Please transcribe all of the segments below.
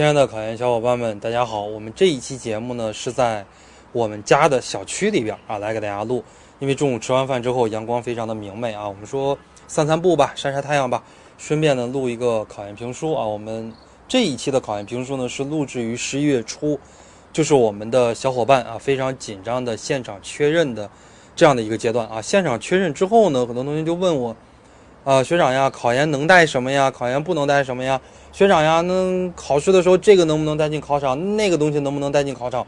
亲爱的考研小伙伴们，大家好！我们这一期节目呢是在我们家的小区里边啊来给大家录，因为中午吃完饭之后阳光非常的明媚啊，我们说散散步吧，晒晒太阳吧，顺便呢录一个考研评书啊。我们这一期的考研评书呢是录制于十一月初，就是我们的小伙伴啊非常紧张的现场确认的这样的一个阶段啊。现场确认之后呢，很多同学就问我。啊，学长呀，考研能带什么呀？考研不能带什么呀？学长呀，那考试的时候这个能不能带进考场？那个东西能不能带进考场？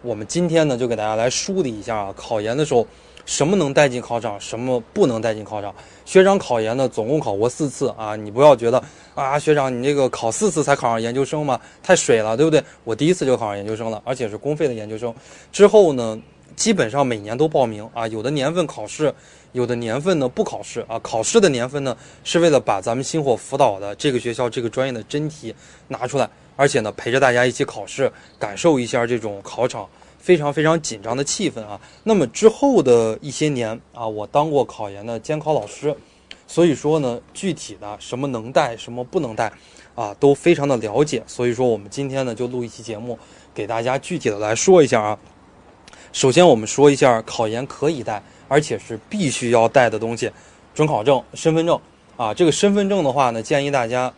我们今天呢，就给大家来梳理一下啊，考研的时候什么能带进考场，什么不能带进考场。学长考研呢，总共考过四次啊，你不要觉得啊，学长你这个考四次才考上研究生嘛？太水了，对不对？我第一次就考上研究生了，而且是公费的研究生。之后呢，基本上每年都报名啊，有的年份考试。有的年份呢不考试啊，考试的年份呢是为了把咱们星火辅导的这个学校这个专业的真题拿出来，而且呢陪着大家一起考试，感受一下这种考场非常非常紧张的气氛啊。那么之后的一些年啊，我当过考研的监考老师，所以说呢具体的什么能带什么不能带啊都非常的了解。所以说我们今天呢就录一期节目，给大家具体的来说一下啊。首先我们说一下考研可以带。而且是必须要带的东西，准考证、身份证啊。这个身份证的话呢，建议大家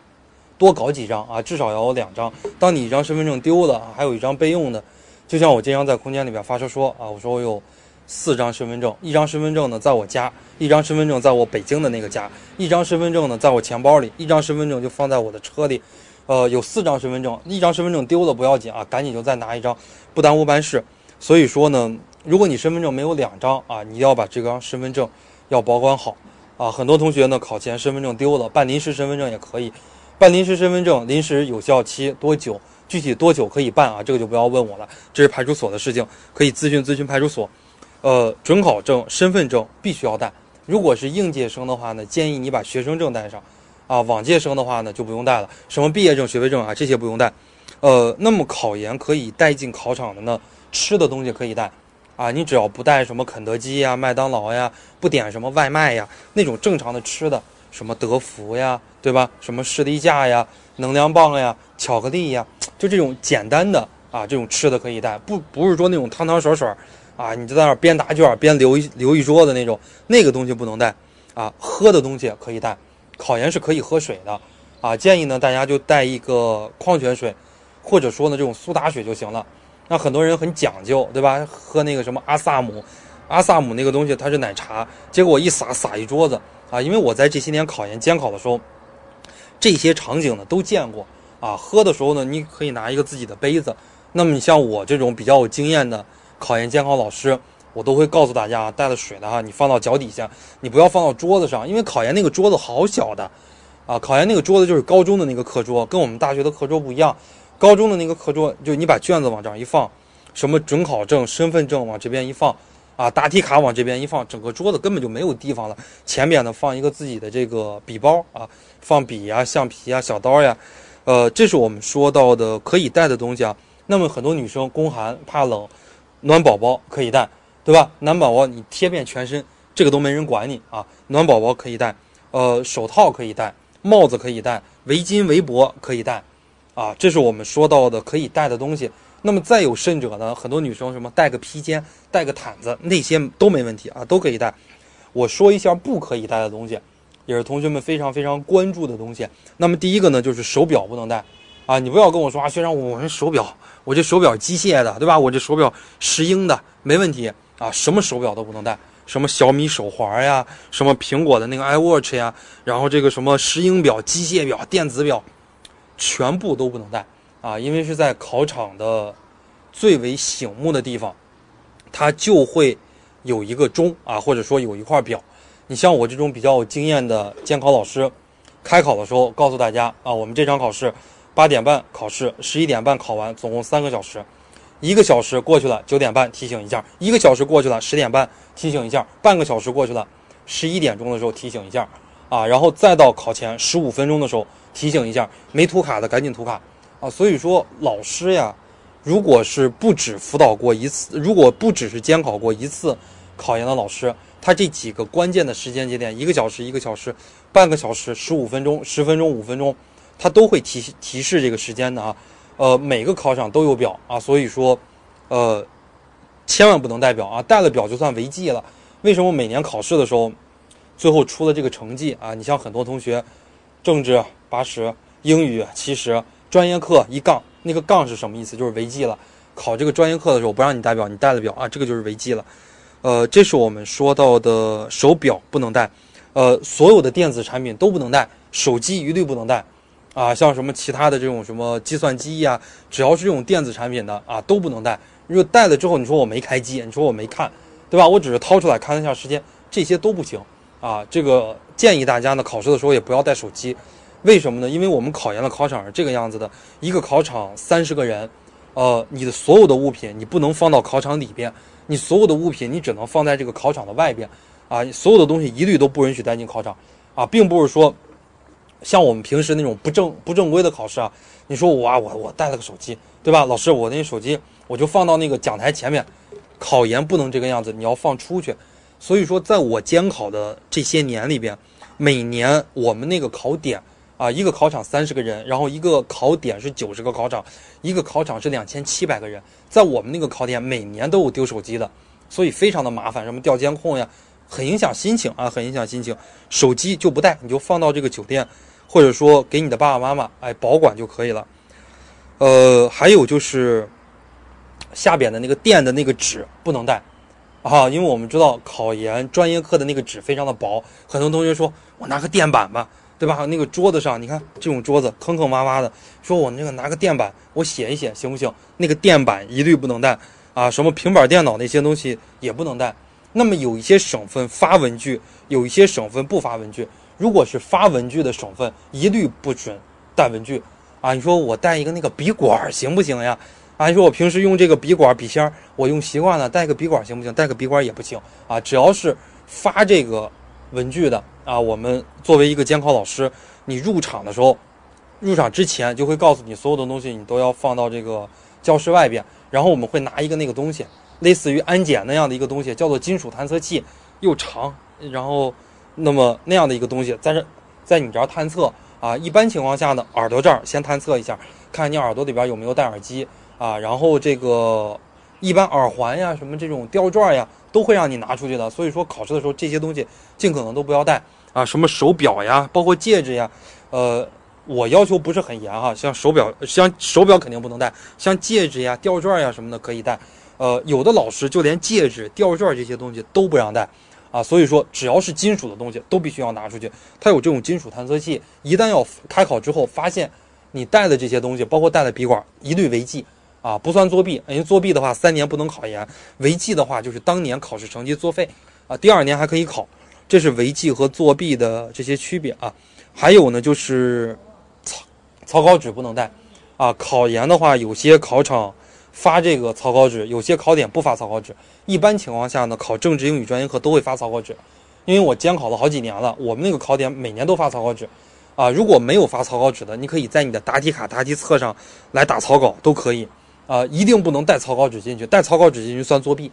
多搞几张啊，至少要有两张。当你一张身份证丢了，还有一张备用的。就像我经常在空间里边发车说啊，我说我有四张身份证，一张身份证呢在我家，一张身份证在我北京的那个家，一张身份证呢在我钱包里，一张身份证就放在我的车里。呃，有四张身份证，一张身份证丢了不要紧啊，赶紧就再拿一张，不耽误办事。所以说呢。如果你身份证没有两张啊，你要把这张身份证要保管好啊。很多同学呢考前身份证丢了，办临时身份证也可以。办临时身份证临时有效期多久？具体多久可以办啊？这个就不要问我了，这是派出所的事情，可以咨询咨询派出所。呃，准考证、身份证必须要带。如果是应届生的话呢，建议你把学生证带上啊。往届生的话呢就不用带了，什么毕业证、学位证啊这些不用带。呃，那么考研可以带进考场的呢？吃的东西可以带。啊，你只要不带什么肯德基呀、麦当劳呀，不点什么外卖呀，那种正常的吃的，什么德芙呀，对吧？什么士力架呀、能量棒呀、巧克力呀，就这种简单的啊，这种吃的可以带，不不是说那种汤汤水水啊，你就在那边答卷边留一留一桌子那种，那个东西不能带啊。喝的东西可以带，考研是可以喝水的啊，建议呢大家就带一个矿泉水，或者说呢这种苏打水就行了。那很多人很讲究，对吧？喝那个什么阿萨姆，阿萨姆那个东西它是奶茶，结果一洒洒一桌子啊！因为我在这些年考研监考的时候，这些场景呢都见过啊。喝的时候呢，你可以拿一个自己的杯子。那么你像我这种比较有经验的考研监考老师，我都会告诉大家，带了水的哈，你放到脚底下，你不要放到桌子上，因为考研那个桌子好小的啊。考研那个桌子就是高中的那个课桌，跟我们大学的课桌不一样。高中的那个课桌，就你把卷子往这儿一放，什么准考证、身份证往这边一放，啊，答题卡往这边一放，整个桌子根本就没有地方了。前边呢放一个自己的这个笔包啊，放笔呀、橡皮呀、小刀呀，呃，这是我们说到的可以带的东西啊。那么很多女生宫寒怕冷，暖宝宝可以带，对吧？暖宝宝你贴遍全身，这个都没人管你啊。暖宝宝可以带，呃，手套可以戴，帽子可以戴，围巾、围脖可以戴。啊，这是我们说到的可以带的东西。那么再有甚者呢？很多女生什么带个披肩、带个毯子，那些都没问题啊，都可以带。我说一下不可以带的东西，也是同学们非常非常关注的东西。那么第一个呢，就是手表不能带啊！你不要跟我说啊，学长，我这手表，我这手表机械的，对吧？我这手表石英的，没问题啊，什么手表都不能带，什么小米手环呀，什么苹果的那个 iWatch 呀，然后这个什么石英表、机械表、电子表。全部都不能带啊，因为是在考场的最为醒目的地方，它就会有一个钟啊，或者说有一块表。你像我这种比较有经验的监考老师，开考的时候告诉大家啊，我们这场考试八点半考试，十一点半考完，总共三个小时，一个小时过去了，九点半提醒一下；一个小时过去了，十点半提醒一下；半个小时过去了，十一点钟的时候提醒一下。啊，然后再到考前十五分钟的时候提醒一下，没涂卡的赶紧涂卡啊！所以说老师呀，如果是不止辅导过一次，如果不只是监考过一次考研的老师，他这几个关键的时间节点，一个小时、一个小时、半个小时、十五分钟、十分钟、五分钟，他都会提提示这个时间的啊。呃，每个考场都有表啊，所以说，呃，千万不能带表啊，带了表就算违纪了。为什么每年考试的时候，最后出了这个成绩啊？你像很多同学，政治八十，英语七十，专业课一杠，那个杠是什么意思？就是违纪了。考这个专业课的时候不让你带表，你带了表啊，这个就是违纪了。呃，这是我们说到的手表不能带，呃，所有的电子产品都不能带，手机一律不能带。啊，像什么其他的这种什么计算机呀，只要是这种电子产品的啊，都不能带。如果带了之后，你说我没开机，你说我没看，对吧？我只是掏出来看了一下时间，这些都不行啊。这个建议大家呢，考试的时候也不要带手机。为什么呢？因为我们考研的考场是这个样子的，一个考场三十个人，呃，你的所有的物品你不能放到考场里边，你所有的物品你只能放在这个考场的外边，啊，所有的东西一律都不允许带进考场，啊，并不是说。像我们平时那种不正不正规的考试啊，你说我啊我我带了个手机，对吧？老师，我那手机我就放到那个讲台前面。考研不能这个样子，你要放出去。所以说，在我监考的这些年里边，每年我们那个考点啊，一个考场三十个人，然后一个考点是九十个考场，一个考场是两千七百个人，在我们那个考点每年都有丢手机的，所以非常的麻烦，什么调监控呀，很影响心情啊，很影响心情。手机就不带，你就放到这个酒店。或者说给你的爸爸妈妈哎保管就可以了，呃，还有就是下边的那个垫的那个纸不能带啊，因为我们知道考研专业课的那个纸非常的薄，很多同学说我拿个垫板吧，对吧？那个桌子上你看这种桌子坑坑洼洼的，说我那个拿个垫板我写一写行不行？那个垫板一律不能带啊，什么平板电脑那些东西也不能带。那么有一些省份发文具，有一些省份不发文具。如果是发文具的省份，一律不准带文具啊！你说我带一个那个笔管行不行呀？啊，你说我平时用这个笔管笔芯，我用习惯了，带个笔管行不行？带个笔管也不行啊！只要是发这个文具的啊，我们作为一个监考老师，你入场的时候，入场之前就会告诉你，所有的东西你都要放到这个教室外边，然后我们会拿一个那个东西，类似于安检那样的一个东西，叫做金属探测器，又长，然后。那么那样的一个东西在这，在你这儿探测啊，一般情况下呢，耳朵这儿先探测一下，看你耳朵里边有没有戴耳机啊，然后这个一般耳环呀、什么这种吊坠呀，都会让你拿出去的。所以说考试的时候这些东西尽可能都不要带啊，什么手表呀，包括戒指呀，呃，我要求不是很严哈，像手表，像手表肯定不能带，像戒指呀、吊坠呀什么的可以带，呃，有的老师就连戒指、吊坠这些东西都不让带。啊，所以说只要是金属的东西都必须要拿出去。它有这种金属探测器，一旦要开考之后发现你带的这些东西，包括带的笔管，一律违纪啊，不算作弊。因为作弊的话三年不能考研，违纪的话就是当年考试成绩作废啊，第二年还可以考。这是违纪和作弊的这些区别啊。还有呢，就是草草稿纸不能带啊。考研的话，有些考场。发这个草稿纸，有些考点不发草稿纸。一般情况下呢，考政治、英语专业课都会发草稿纸。因为我监考了好几年了，我们那个考点每年都发草稿纸。啊，如果没有发草稿纸的，你可以在你的答题卡、答题册上来打草稿，都可以。啊，一定不能带草稿纸进去，带草稿纸进去算作弊。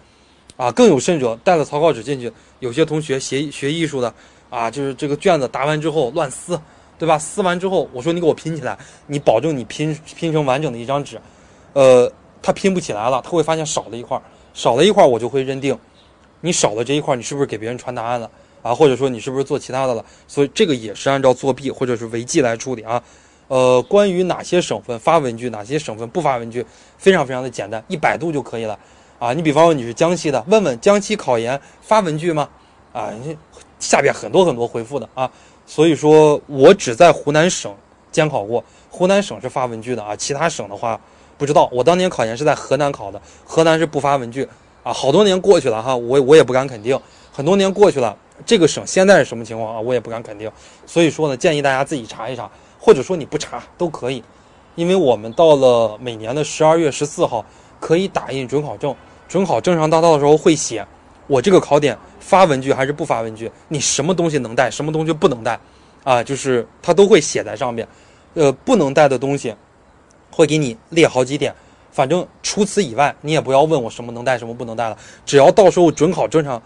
啊，更有甚者，带了草稿纸进去，有些同学学学艺术的，啊，就是这个卷子答完之后乱撕，对吧？撕完之后，我说你给我拼起来，你保证你拼拼成完整的一张纸，呃。他拼不起来了，他会发现少了一块，少了一块，我就会认定，你少了这一块，你是不是给别人传答案了啊？或者说你是不是做其他的了？所以这个也是按照作弊或者是违纪来处理啊。呃，关于哪些省份发文具，哪些省份不发文具，非常非常的简单，一百度就可以了啊。你比方说你是江西的，问问江西考研发文具吗？啊，下边很多很多回复的啊。所以说我只在湖南省监考过，湖南省是发文具的啊，其他省的话。不知道，我当年考研是在河南考的，河南是不发文具啊。好多年过去了哈，我我也不敢肯定。很多年过去了，这个省现在是什么情况啊？我也不敢肯定。所以说呢，建议大家自己查一查，或者说你不查都可以，因为我们到了每年的十二月十四号可以打印准考证，准考证上到的时候会写我这个考点发文具还是不发文具，你什么东西能带，什么东西不能带，啊，就是它都会写在上面。呃，不能带的东西。会给你列好几点，反正除此以外，你也不要问我什么能带，什么不能带了。只要到时候准考证上，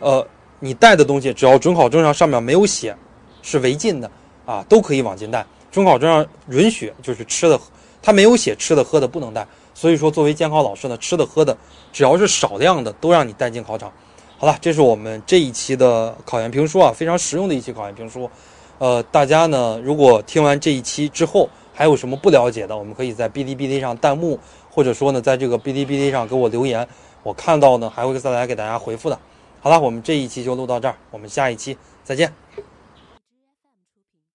呃，你带的东西，只要准考证上上面没有写是违禁的啊，都可以往进带。准考证上允许就是吃的，他没有写吃的喝的不能带。所以说，作为监考老师呢，吃的喝的只要是少量的，都让你带进考场。好了，这是我们这一期的考研评书啊，非常实用的一期考研评书。呃，大家呢，如果听完这一期之后还有什么不了解的，我们可以在哔哩哔哩上弹幕，或者说呢，在这个哔哩哔哩上给我留言，我看到呢还会再来给大家回复的。好了，我们这一期就录到这儿，我们下一期再见。